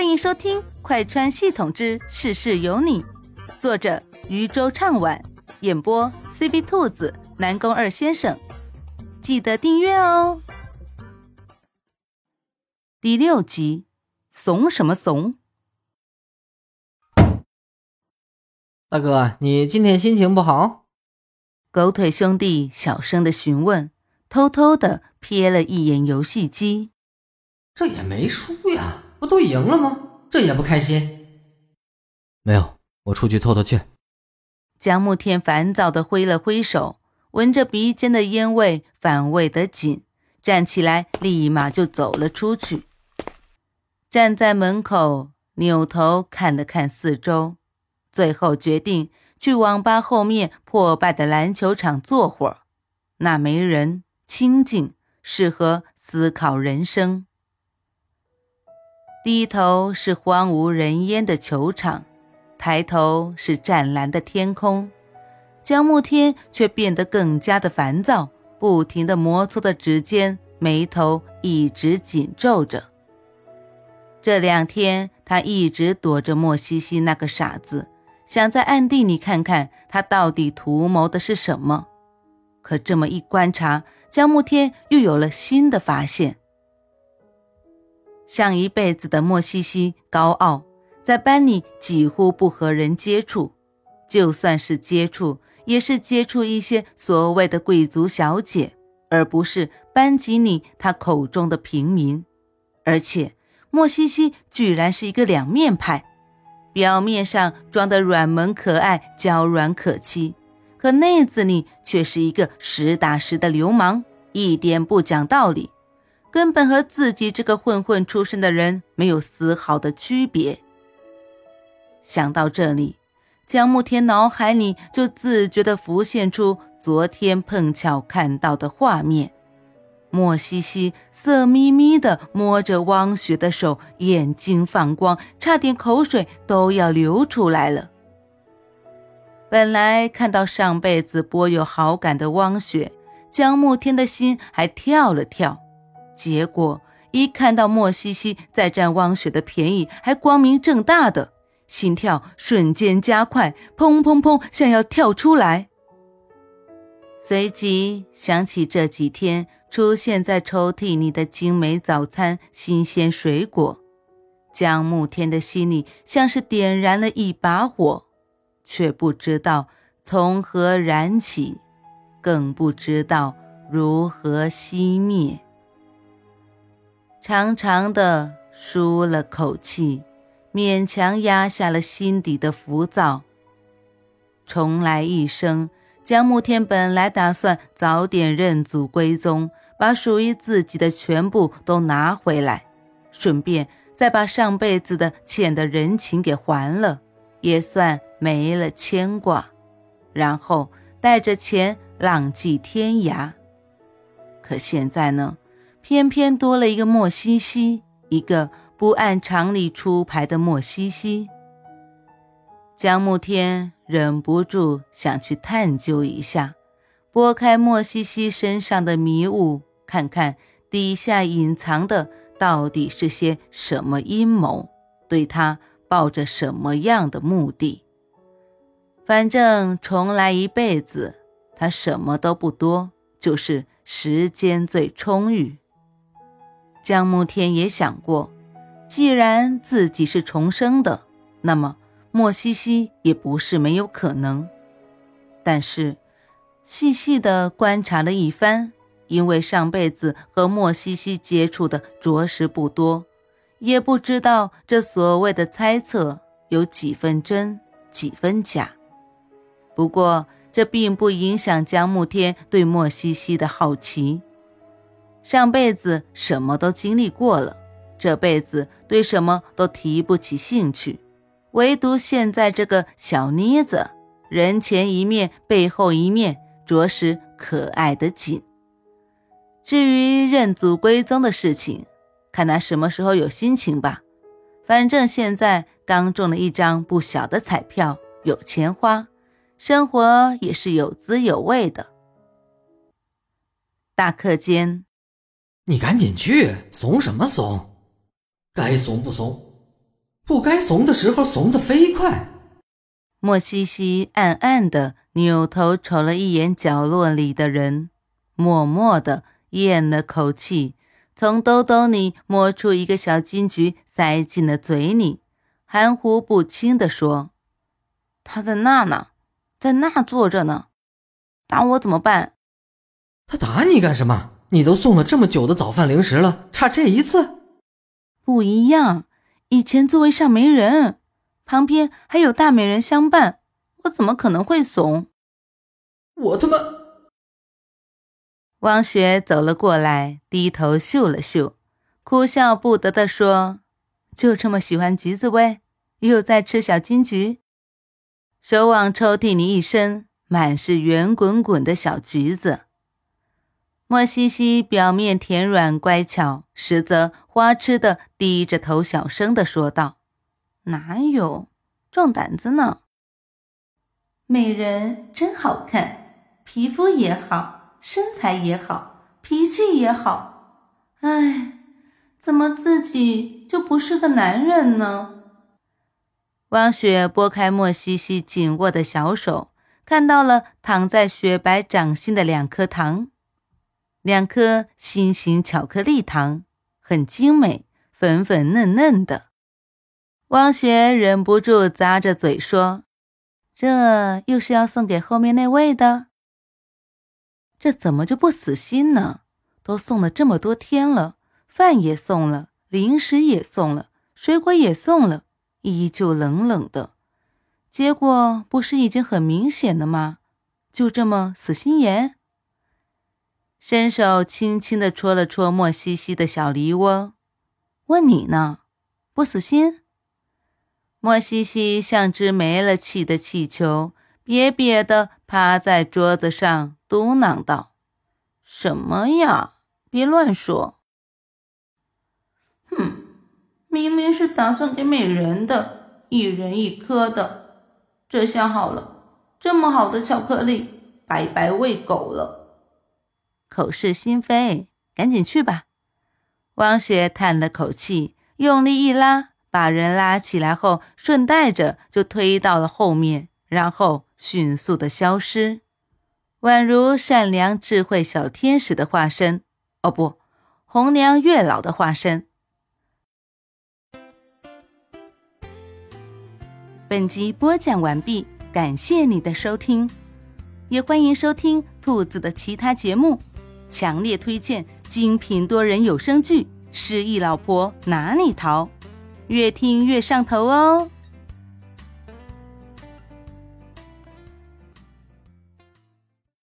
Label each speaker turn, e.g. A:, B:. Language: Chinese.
A: 欢迎收听《快穿系统之事事有你》，作者渔舟唱晚，演播 CV 兔子、南宫二先生。记得订阅哦。第六集，怂什么怂？
B: 大哥，你今天心情不好？
A: 狗腿兄弟小声的询问，偷偷的瞥了一眼游戏机。
B: 这也没输呀。不都赢了吗？这也不开心。
C: 没有，我出去透透气。
A: 江慕天烦躁的挥了挥手，闻着鼻尖的烟味，反胃得紧，站起来，立马就走了出去。站在门口，扭头看了看四周，最后决定去网吧后面破败的篮球场坐会儿。那没人，清静，适合思考人生。低头是荒无人烟的球场，抬头是湛蓝的天空，江慕天却变得更加的烦躁，不停的摩挲着指尖，眉头一直紧皱着。这两天，他一直躲着莫西西那个傻子，想在暗地里看看他到底图谋的是什么。可这么一观察，江慕天又有了新的发现。上一辈子的莫西西高傲，在班里几乎不和人接触，就算是接触，也是接触一些所谓的贵族小姐，而不是班级里他口中的平民。而且莫西西居然是一个两面派，表面上装的软萌可爱、娇软可欺，可内子里却是一个实打实的流氓，一点不讲道理。根本和自己这个混混出身的人没有丝毫的区别。想到这里，江慕天脑海里就自觉地浮现出昨天碰巧看到的画面：莫西西色眯眯地摸着汪雪的手，眼睛放光，差点口水都要流出来了。本来看到上辈子颇有好感的汪雪，江慕天的心还跳了跳。结果一看到莫西西在占汪雪的便宜，还光明正大的，心跳瞬间加快，砰砰砰，想要跳出来。随即想起这几天出现在抽屉里的精美早餐、新鲜水果，江慕天的心里像是点燃了一把火，却不知道从何燃起，更不知道如何熄灭。长长的舒了口气，勉强压下了心底的浮躁。重来一生，江慕天本来打算早点认祖归宗，把属于自己的全部都拿回来，顺便再把上辈子的欠的人情给还了，也算没了牵挂，然后带着钱浪迹天涯。可现在呢？偏偏多了一个莫西西，一个不按常理出牌的莫西西。江慕天忍不住想去探究一下，拨开莫西西身上的迷雾，看看底下隐藏的到底是些什么阴谋，对他抱着什么样的目的。反正重来一辈子，他什么都不多，就是时间最充裕。江慕天也想过，既然自己是重生的，那么莫西西也不是没有可能。但是，细细的观察了一番，因为上辈子和莫西西接触的着实不多，也不知道这所谓的猜测有几分真，几分假。不过，这并不影响江慕天对莫西西的好奇。上辈子什么都经历过了，这辈子对什么都提不起兴趣，唯独现在这个小妮子，人前一面，背后一面，着实可爱的紧。至于认祖归宗的事情，看他什么时候有心情吧。反正现在刚中了一张不小的彩票，有钱花，生活也是有滋有味的。大课间。
B: 你赶紧去，怂什么怂？该怂不怂？不该怂的时候怂得飞快。
A: 莫西西暗暗的扭头瞅了一眼角落里的人，默默的咽了口气，从兜兜里摸出一个小金桔，塞进了嘴里，含糊不清的说：“他在那呢，在那坐着呢，打我怎么办？”
B: 他打你干什么？你都送了这么久的早饭零食了，差这一次？
A: 不一样，以前座位上没人，旁边还有大美人相伴，我怎么可能会怂？
B: 我他妈！
A: 汪雪走了过来，低头嗅了嗅，哭笑不得的说：“就这么喜欢橘子味，又在吃小金桔。”手往抽屉里一伸，满是圆滚滚的小橘子。莫西西表面甜软乖巧，实则花痴的低着头，小声的说道：“哪有，壮胆子呢？美人真好看，皮肤也好，身材也好，脾气也好。哎，怎么自己就不是个男人呢？”汪雪拨开莫西西紧握的小手，看到了躺在雪白掌心的两颗糖。两颗心形巧克力糖，很精美，粉粉嫩嫩的。汪雪忍不住咂着嘴说：“这又是要送给后面那位的？这怎么就不死心呢？都送了这么多天了，饭也送了，零食也送了，水果也送了，依旧冷冷的。结果不是已经很明显了吗？就这么死心眼？”伸手轻轻地戳了戳莫西西的小梨窝，问你呢，不死心？莫西西像只没了气的气球，瘪瘪的趴在桌子上，嘟囔道：“什么呀？别乱说！哼，明明是打算给美人的，一人一颗的，这下好了，这么好的巧克力，白白喂狗了。”口是心非，赶紧去吧。汪雪叹了口气，用力一拉，把人拉起来后，顺带着就推到了后面，然后迅速的消失，宛如善良智慧小天使的化身。哦不，红娘月老的化身。本集播讲完毕，感谢你的收听，也欢迎收听兔子的其他节目。强烈推荐精品多人有声剧《失忆老婆哪里逃》，越听越上头哦。